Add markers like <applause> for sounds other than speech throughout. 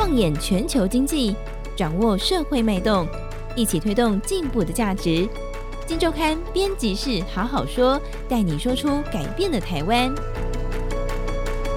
放眼全球经济，掌握社会脉动，一起推动进步的价值。金周刊编辑室好好说，带你说出改变的台湾。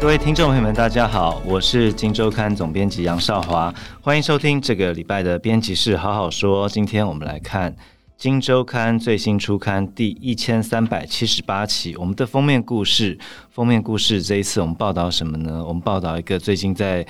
各位听众朋友们，大家好，我是金周刊总编辑杨少华，欢迎收听这个礼拜的编辑室好好说。今天我们来看金周刊最新出刊第一千三百七十八期，我们的封面故事。封面故事这一次我们报道什么呢？我们报道一个最近在。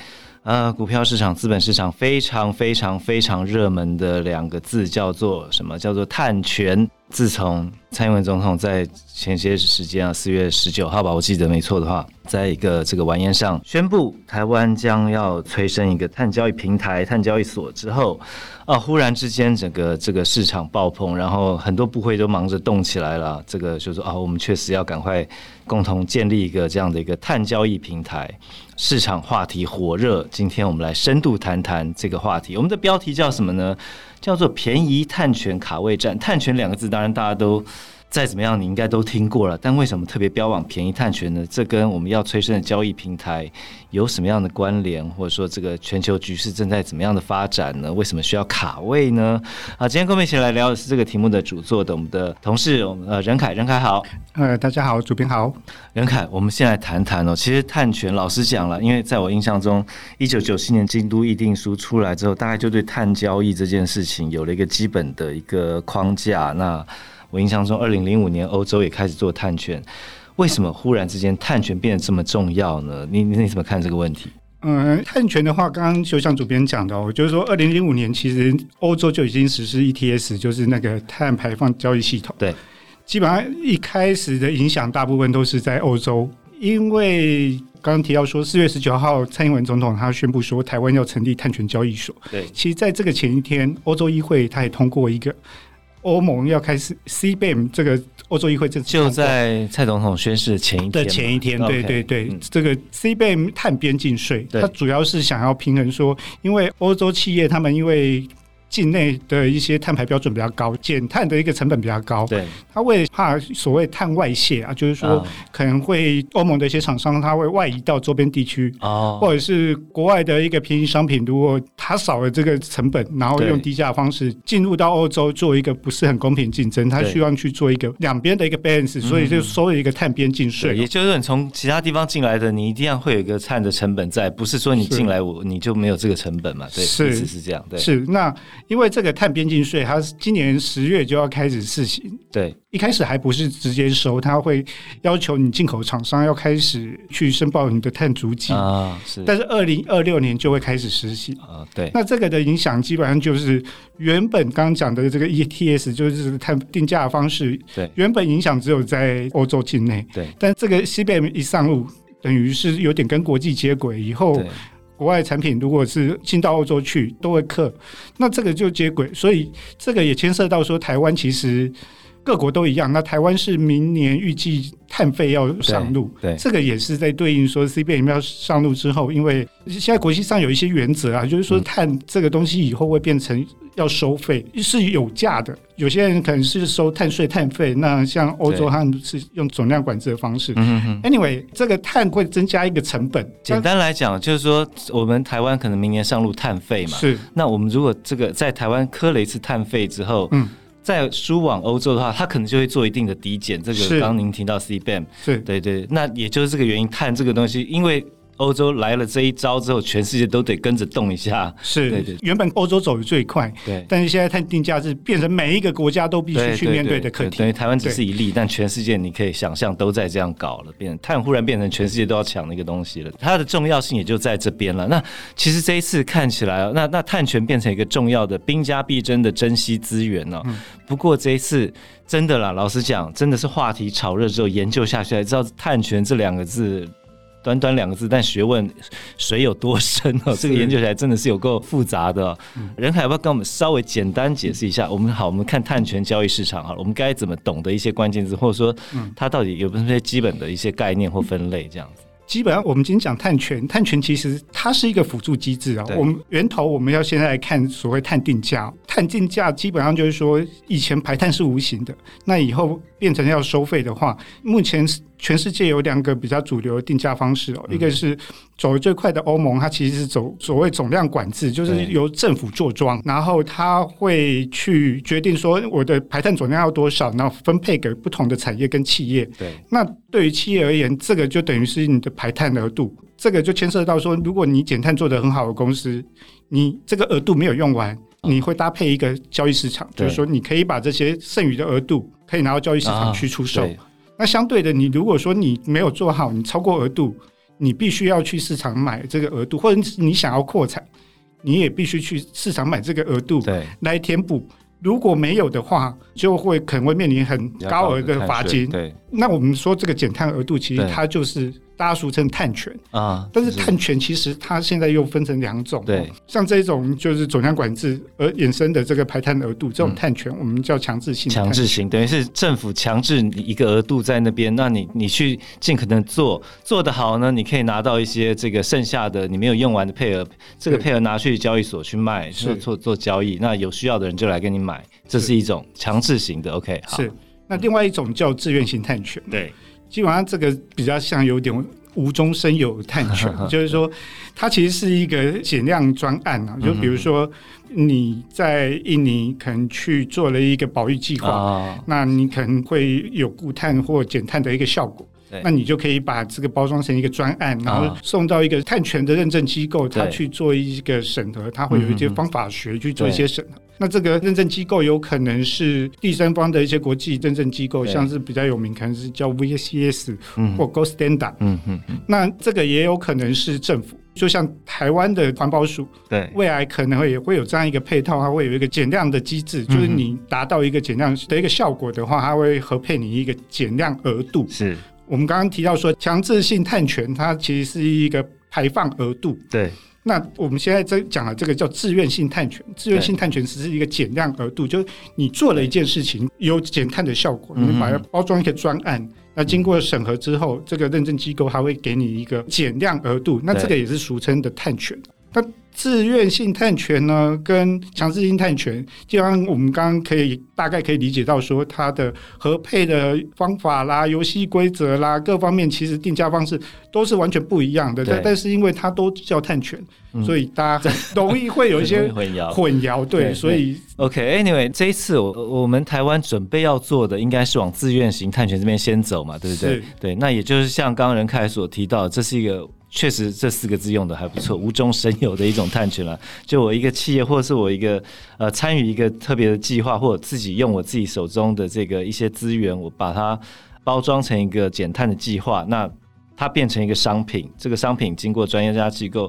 呃，股票市场、资本市场非常非常非常热门的两个字叫做什么？叫做探权。自从蔡英文总统在前些时间啊，四月十九号吧，我记得没错的话，在一个这个晚宴上宣布台湾将要催生一个碳交易平台、碳交易所之后，啊，忽然之间整个这个市场爆棚，然后很多部会都忙着动起来了。这个就是啊，我们确实要赶快共同建立一个这样的一个碳交易平台。市场话题火热，今天我们来深度谈谈这个话题。我们的标题叫什么呢？叫做“便宜碳权卡位站”。碳权两个字，当然大家都。再怎么样，你应该都听过了。但为什么特别标榜便宜碳权呢？这跟我们要催生的交易平台有什么样的关联？或者说，这个全球局势正在怎么样的发展呢？为什么需要卡位呢？啊，今天跟我们一起来聊的是这个题目的主作的我们的同事，我们呃任凯，任凯好。呃，大家好，主编好。任凯，我们先来谈谈哦。其实碳权，老实讲了，因为在我印象中，一九九七年京都议定书出来之后，大概就对碳交易这件事情有了一个基本的一个框架。那我印象中，二零零五年欧洲也开始做碳权，为什么忽然之间碳权变得这么重要呢？你你怎么看这个问题？嗯，碳权的话，刚刚就像主编讲的，哦，就是说，二零零五年其实欧洲就已经实施 ETS，就是那个碳排放交易系统。对，基本上一开始的影响大部分都是在欧洲，因为刚刚提到说，四月十九号蔡英文总统他宣布说，台湾要成立碳权交易所。对，其实在这个前一天，欧洲议会他也通过一个。欧盟要开始 CBAM 这个欧洲议会，这就在蔡总统宣誓前一天的前一天，对对对，嗯、这个 CBAM 碳边境税，它主要是想要平衡说，因为欧洲企业他们因为。境内的一些碳排标准比较高，减碳的一个成本比较高。对，他为怕所谓碳外泄啊，就是说可能会欧盟的一些厂商他会外移到周边地区哦，或者是国外的一个便宜商品，如果他少了这个成本，然后用低价的方式进入到欧洲做一个不是很公平竞争，他希望去做一个两边的一个 balance，所以就收了一个碳边境税。也就是，你从其他地方进来的，你一定要会有一个碳的成本在，不是说你进来我你就没有这个成本嘛？对，是是这样，对，是那。因为这个碳边境税，它今年十月就要开始试行。对，一开始还不是直接收，它会要求你进口厂商要开始去申报你的碳足迹啊。是，但是二零二六年就会开始实行啊。对，那这个的影响基本上就是原本刚刚讲的这个 ETS，就是碳定价的方式。对，原本影响只有在欧洲境内。对，但这个 CBAM 一上路，等于是有点跟国际接轨以后。国外产品如果是进到欧洲去，都会克，那这个就接轨，所以这个也牵涉到说，台湾其实各国都一样。那台湾是明年预计碳费要上路，对，对，这个也是在对应说 CBAM 要上路之后，因为现在国际上有一些原则啊，就是说碳这个东西以后会变成。要收费是有价的，有些人可能是收碳税、碳费。那像欧洲，他们是用总量管制的方式。Anyway，这个碳会增加一个成本。简单来讲，就是说我们台湾可能明年上路碳费嘛。是。那我们如果这个在台湾磕了一次碳费之后，嗯，再输往欧洲的话，它可能就会做一定的抵减。这个刚刚您提到 CBAM，是对对。那也就是这个原因，碳这个东西，因为。欧洲来了这一招之后，全世界都得跟着动一下。是，对对，原本欧洲走的最快，对，但是现在碳定价是变成每一个国家都必须去面对的课题。等于台湾只是一例，但全世界你可以想象都在这样搞了，变碳忽然变成全世界都要抢的一个东西了。它的重要性也就在这边了。那其实这一次看起来，那那碳权变成一个重要的兵家必争的珍惜资源了。嗯。不过这一次真的啦，老实讲，真的是话题炒热之后研究下去才知道，碳权这两个字。短短两个字，但学问水有多深哦？这个研究起来真的是有够复杂的。任凯要不要跟我们稍微简单解释一下？我们好，我们看碳权交易市场好了，我们该怎么懂得一些关键字，或者说它到底有没有一些基本的一些概念或分类这样子？基本上，我们今天讲碳权，碳权其实它是一个辅助机制啊。我们源头我们要现在来看所谓碳定价，碳定价基本上就是说，以前排碳是无形的，那以后变成要收费的话，目前全世界有两个比较主流的定价方式哦，一个是走得最快的欧盟，它其实是走所谓总量管制，就是由政府做庄，然后它会去决定说我的排碳总量要多少，然后分配给不同的产业跟企业。对，那对于企业而言，这个就等于是你的排碳额度，这个就牵涉到说，如果你减碳做得很好的公司，你这个额度没有用完，你会搭配一个交易市场，就是说你可以把这些剩余的额度可以拿到交易市场去出售。那相对的，你如果说你没有做好，你超过额度，你必须要去市场买这个额度，或者你想要扩产，你也必须去市场买这个额度，对，来填补。如果没有的话，就会可能会面临很高额的罚金。对，那我们说这个减碳额度，其实它就是。大家俗称碳权啊，但是碳权其实它现在又分成两种，对，像这种就是总量管制而衍生的这个排碳额度，这种碳权我们叫强制性。强制性等于是政府强制你一个额度在那边，那你你去尽可能做做得好呢，你可以拿到一些这个剩下的你没有用完的配额，这个配额拿去交易所去卖，做做做交易，那有需要的人就来跟你买，这是一种强制型的。OK，好，是。那另外一种叫自愿性碳权，对。基本上这个比较像有点无中生有探权，<laughs> 就是说它其实是一个减量专案啊。就比如说你在印尼可能去做了一个保育计划，那你可能会有固碳或减碳的一个效果。那你就可以把这个包装成一个专案，然后送到一个碳权的认证机构，他去做一个审核，他会有一些方法学去做一些审核。那这个认证机构有可能是第三方的一些国际认证机构，像是比较有名，可能是叫 VCS 或 Gold Standard。嗯嗯。那这个也有可能是政府，就像台湾的环保署，对，未来可能会也会有这样一个配套，它会有一个减量的机制，就是你达到一个减量的一个效果的话，它会核配你一个减量额度。是。我们刚刚提到说，强制性碳权它其实是一个排放额度。对。那我们现在在讲的这个叫自愿性碳权，自愿性碳权只是一个减量额度，就是你做了一件事情有减碳的效果，你把它包装一个专案，那经过审核之后，这个认证机构还会给你一个减量额度，那这个也是俗称的碳权。那自愿性探权呢，跟强制性探权，就像我们刚刚可以大概可以理解到，说它的合配的方法啦、游戏规则啦，各方面其实定价方式都是完全不一样的。但但是因为它都叫探权，所以大家很 <laughs> 容易会有一些 <laughs> 混淆。混淆对，所以 OK，Anyway，这一次我我们台湾准备要做的，应该是往自愿型探权这边先走嘛，对不对？对，那也就是像刚刚任凯所提到，这是一个。确实，这四个字用的还不错，无中生有的一种探权了。就我一个企业，或者是我一个呃参与一个特别的计划，或者自己用我自己手中的这个一些资源，我把它包装成一个减碳的计划，那它变成一个商品。这个商品经过专业家机构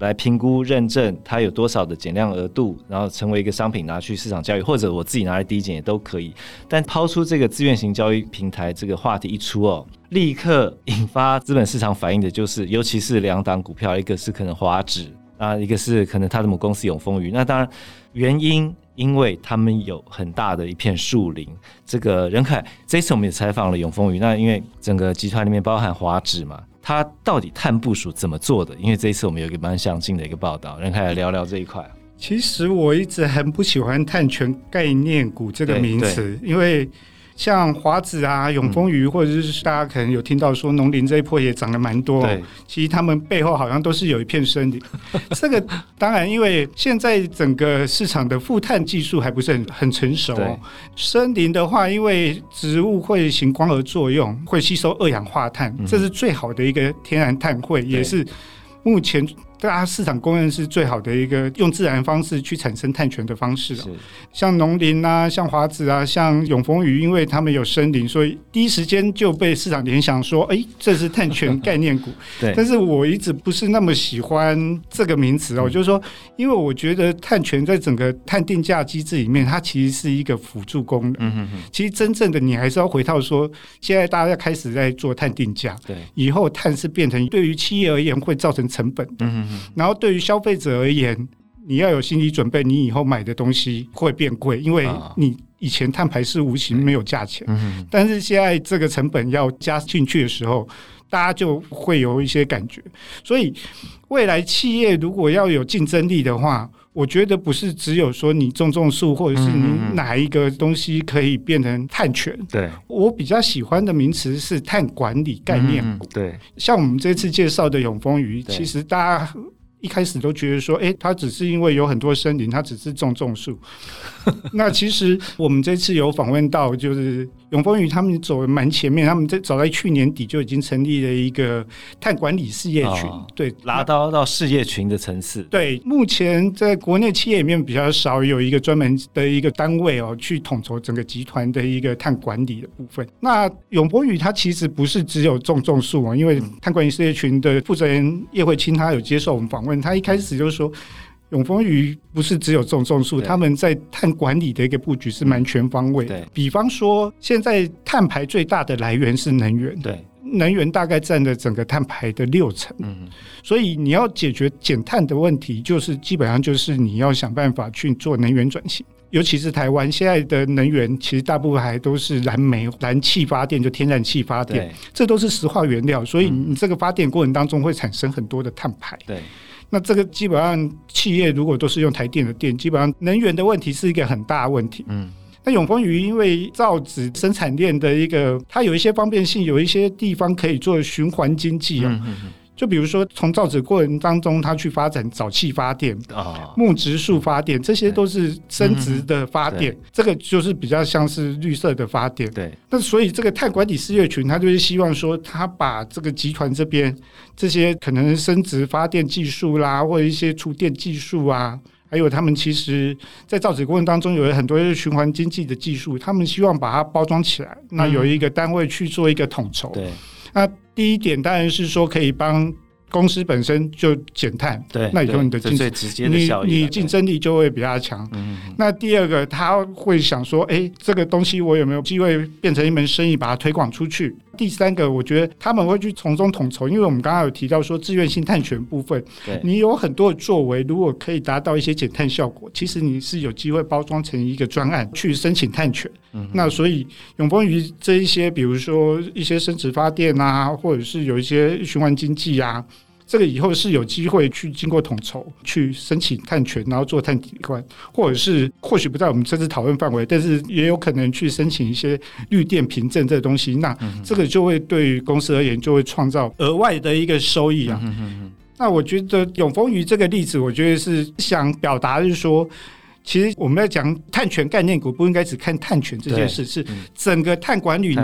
来评估认证，它有多少的减量额度，然后成为一个商品拿去市场交易，或者我自己拿来低减也都可以。但抛出这个自愿型交易平台这个话题一出哦。立刻引发资本市场反应的就是，尤其是两档股票，一个是可能华指啊，一个是可能他的母公司永丰余。那当然原因，因为他们有很大的一片树林。这个任凯，这一次我们也采访了永丰鱼。那因为整个集团里面包含华指嘛，它到底碳部署怎么做的？因为这一次我们有一个蛮详尽的一个报道，任凯来聊聊这一块。其实我一直很不喜欢碳权概念股这个名词，因为。像华子啊、永丰鱼，或者是大家可能有听到说农林这一波也涨了蛮多。对，其实他们背后好像都是有一片森林。<laughs> 这个当然，因为现在整个市场的负碳技术还不是很很成熟。森林的话，因为植物会行光合作用，会吸收二氧化碳，这是最好的一个天然碳汇，也是目前。大家市场公认是最好的一个用自然方式去产生碳权的方式了。像农林啊，像华子啊，像永丰鱼，因为他们有森林，所以第一时间就被市场联想说，哎，这是碳权概念股。<laughs> 对。但是我一直不是那么喜欢这个名词哦，就是说，因为我觉得碳权在整个碳定价机制里面，它其实是一个辅助功能。嗯嗯。其实真正的你还是要回到说，现在大家开始在做碳定价。对。以后碳是变成对于企业而言会造成成本。嗯。然后对于消费者而言，你要有心理准备，你以后买的东西会变贵，因为你以前碳排是无形没有价钱，但是现在这个成本要加进去的时候，大家就会有一些感觉。所以未来企业如果要有竞争力的话，我觉得不是只有说你种种树，或者是你哪一个东西可以变成碳权。对，我比较喜欢的名词是碳管理概念股。对，像我们这次介绍的永丰鱼，其实大家。一开始都觉得说，哎、欸，它只是因为有很多森林，它只是种种树。<laughs> 那其实我们这次有访问到，就是永丰宇他们走的蛮前面，他们在早在去年底就已经成立了一个碳管理事业群，哦、对，拉到到事业群的层次。对，目前在国内企业里面比较少有一个专门的一个单位哦，去统筹整个集团的一个碳管理的部分。那永丰宇它其实不是只有种种树哦，因为碳管理事业群的负责人叶慧清他有接受我们访问，他一开始就是说。永丰余不是只有种种树，他们在碳管理的一个布局是蛮全方位的。对，比方说，现在碳排最大的来源是能源，对，能源大概占了整个碳排的六成。嗯，所以你要解决减碳的问题，就是基本上就是你要想办法去做能源转型。尤其是台湾现在的能源，其实大部分还都是燃煤、燃气发电，就天然气发电，这都是石化原料，所以你这个发电过程当中会产生很多的碳排。对。那这个基本上企业如果都是用台电的电，基本上能源的问题是一个很大的问题。嗯，那永丰鱼因为造纸生产链的一个，它有一些方便性，有一些地方可以做循环经济啊。嗯嗯就比如说，从造纸过程当中，它去发展沼气发电、木植树发电，这些都是生质的发电。这个就是比较像是绿色的发电。对。那所以这个碳管理事业群，它就是希望说，它把这个集团这边这些可能生质发电技术啦，或者一些储电技术啊，还有他们其实在造纸过程当中有很多循环经济的技术，他们希望把它包装起来，那有一个单位去做一个统筹。对。那第一点当然是说可以帮公司本身就减碳，对，那以后你的竞争，你你竞争力就会比较强。嗯，那第二个他会想说，哎、欸，这个东西我有没有机会变成一门生意，把它推广出去？第三个，我觉得他们会去从中统筹，因为我们刚刚有提到说自愿性碳权部分，你有很多的作为，如果可以达到一些减碳效果，其实你是有机会包装成一个专案去申请碳权。嗯，那所以永丰鱼这一些，比如说一些生殖发电啊，或者是有一些循环经济啊。这个以后是有机会去经过统筹去申请碳权，然后做碳抵换，或者是或许不在我们这次讨论范围，但是也有可能去申请一些绿电凭证这东西。那这个就会对于公司而言就会创造额外的一个收益啊。那我觉得永丰鱼这个例子，我觉得是想表达就是说，其实我们在讲碳权概念股，不应该只看碳权这件事，是整个碳管理。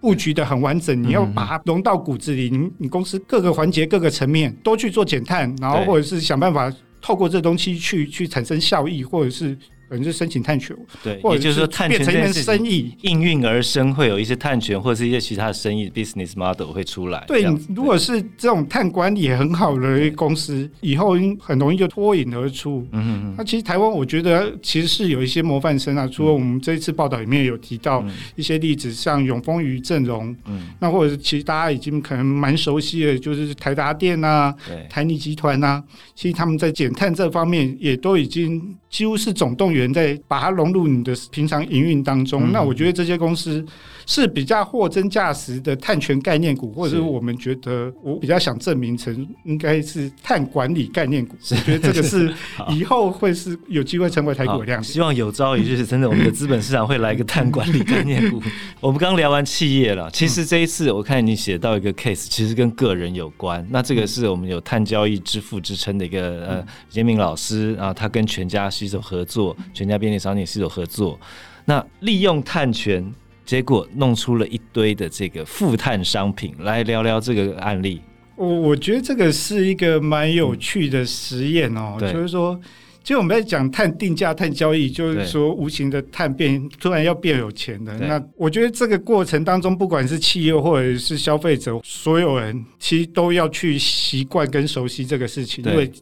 布局的很完整，你要把它融到骨子里。你你公司各个环节、各个层面都去做减碳，然后或者是想办法透过这东西去去产生效益，或者是。可能是申请探权，对，或者就是说碳权变成一门生意，应运而生，会有一些碳权或者是一些其他的生意 business model 会出来。对，如果是这种碳管理很好的公司，以后很容易就脱颖而出。嗯嗯，那其实台湾我觉得其实是有一些模范生啊，除了我们这一次报道里面有提到一些例子，像永丰余、正荣，嗯，那或者是其实大家已经可能蛮熟悉的，就是台达电啊，对，台泥集团啊，其实他们在减碳这方面也都已经几乎是总动员。人在把它融入你的平常营运当中，嗯，那我觉得这些公司是比较货真价实的碳权概念股，或者是我们觉得我比较想证明成应该是碳管理概念股。我觉得这个是 <laughs> 以后会是有机会成为台股的亮点。希望有朝一日真的我们的资本市场会来一个碳管理概念股。<laughs> 我们刚聊完企业了，其实这一次我看你写到一个 case，其实跟个人有关。那这个是我们有碳交易之父之称的一个呃杰明老师啊，他跟全家携手合作。全家便利商店是有合作，那利用碳权，结果弄出了一堆的这个负碳商品，来聊聊这个案例。我我觉得这个是一个蛮有趣的实验哦，嗯、就是说，其实我们在讲碳定价、碳交易，就是说无形的碳变突然要变有钱的。那我觉得这个过程当中，不管是企业或者是消费者，所有人其实都要去习惯跟熟悉这个事情，因为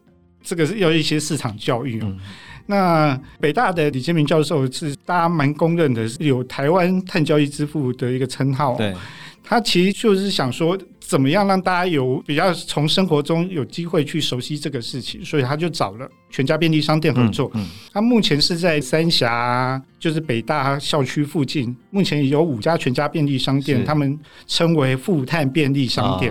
这个是要一些市场教育哦。嗯那北大的李建明教授是大家蛮公认的，是有台湾碳交易之父的一个称号。对，他其实就是想说，怎么样让大家有比较从生活中有机会去熟悉这个事情，所以他就找了全家便利商店合作。嗯，他目前是在三峡，就是北大校区附近，目前有五家全家便利商店，他们称为富碳便利商店。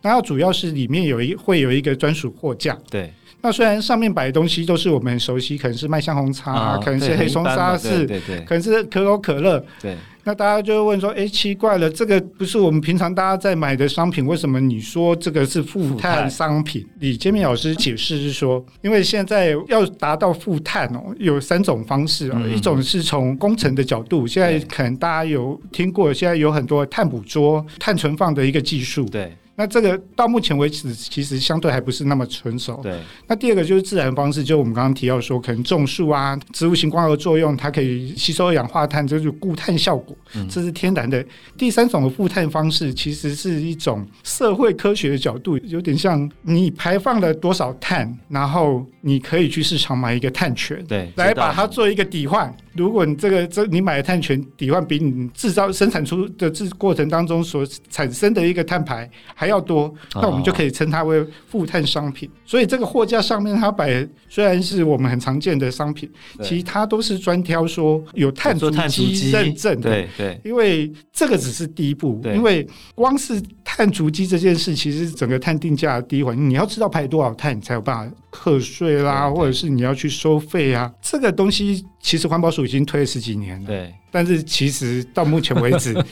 然后主要是里面有一会有一个专属货架。对。那虽然上面摆的东西都是我们很熟悉，可能是麦香红茶，可能是黑松沙士，对对可能是可口可乐。对。那大家就会问说：“哎，奇怪了，这个不是我们平常大家在买的商品，为什么你说这个是负碳商品？”李建明老师解释是说，因为现在要达到负碳哦，有三种方式哦，一种是从工程的角度，现在可能大家有听过，现在有很多碳捕捉、碳存放的一个技术。对。那这个到目前为止，其实相对还不是那么成熟。对。那第二个就是自然方式，就我们刚刚提到说，可能种树啊，植物性光合作用，它可以吸收二氧化碳，这就是固碳效果，这是天然的。嗯、第三种的负碳方式，其实是一种社会科学的角度，有点像你排放了多少碳，然后你可以去市场买一个碳权，对，来把它做一个抵换。如果你这个这你买的碳权抵换比你制造生产出的制过程当中所产生的一个碳排还要多，那我们就可以称它为负碳商品。所以这个货架上面它摆虽然是我们很常见的商品，其实它都是专挑说有碳足迹认证的。对对，因为这个只是第一步，因为光是碳足迹这件事，其实整个碳定价的第一环，你要知道排多少碳，你才有办法课税啦，或者是你要去收费啊，这个东西。其实环保署已经推了十几年了，对，但是其实到目前为止。<laughs>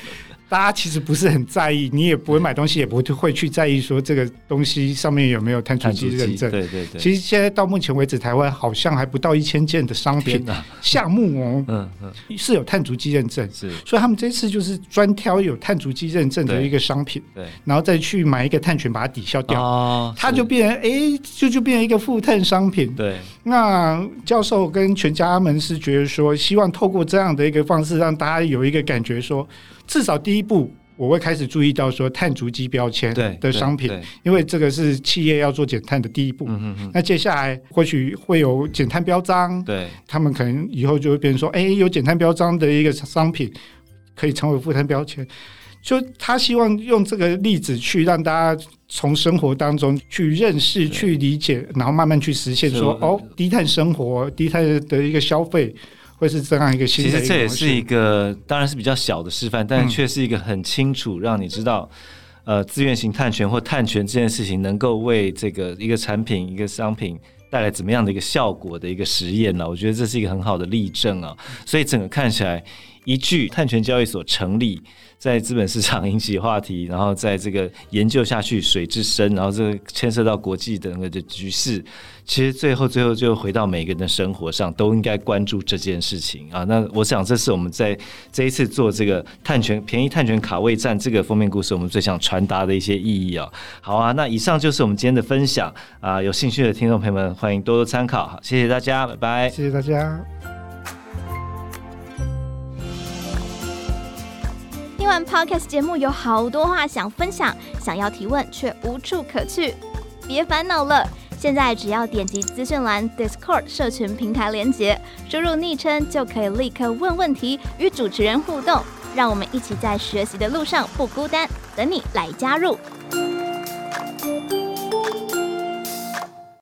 大家其实不是很在意，你也不会买东西，也不会去在意说这个东西上面有没有碳足迹认证。对对对。其实现在到目前为止，台湾好像还不到一千件的商品项目哦，<laughs> 嗯嗯，是有碳足迹认证。是。所以他们这次就是专挑有碳足迹认证的一个商品，对，然后再去买一个碳权把它抵消掉，哦，它就变成哎，就就变成一个负碳商品。对。那教授跟全家们是觉得说，希望透过这样的一个方式，让大家有一个感觉说。至少第一步，我会开始注意到说碳足迹标签的商品，因为这个是企业要做减碳的第一步。那接下来或许会有减碳标章，对，他们可能以后就会变成说，哎，有减碳标章的一个商品可以成为负碳标签。就他希望用这个例子去让大家从生活当中去认识、去理解，然后慢慢去实现说，哦，低碳生活、低碳的一个消费。会是这样一个新的一个，其实这也是一个，当然是比较小的示范，但却是一个很清楚让你知道，呃，自愿型碳权或碳权这件事情能够为这个一个产品、一个商品带来怎么样的一个效果的一个实验呢？我觉得这是一个很好的例证啊。所以整个看起来，一句碳权交易所成立。在资本市场引起话题，然后在这个研究下去水之深，然后这个牵涉到国际的那个的局势，其实最后最后就回到每个人的生活上，都应该关注这件事情啊。那我想这是我们在这一次做这个碳权便宜碳权卡位战这个封面故事，我们最想传达的一些意义啊。好啊，那以上就是我们今天的分享啊，有兴趣的听众朋友们欢迎多多参考。好，谢谢大家，拜拜，谢谢大家。完 Podcast 节目，有好多话想分享，想要提问却无处可去。别烦恼了，现在只要点击资讯栏 Discord 社群平台连接，输入昵称就可以立刻问问题，与主持人互动。让我们一起在学习的路上不孤单，等你来加入。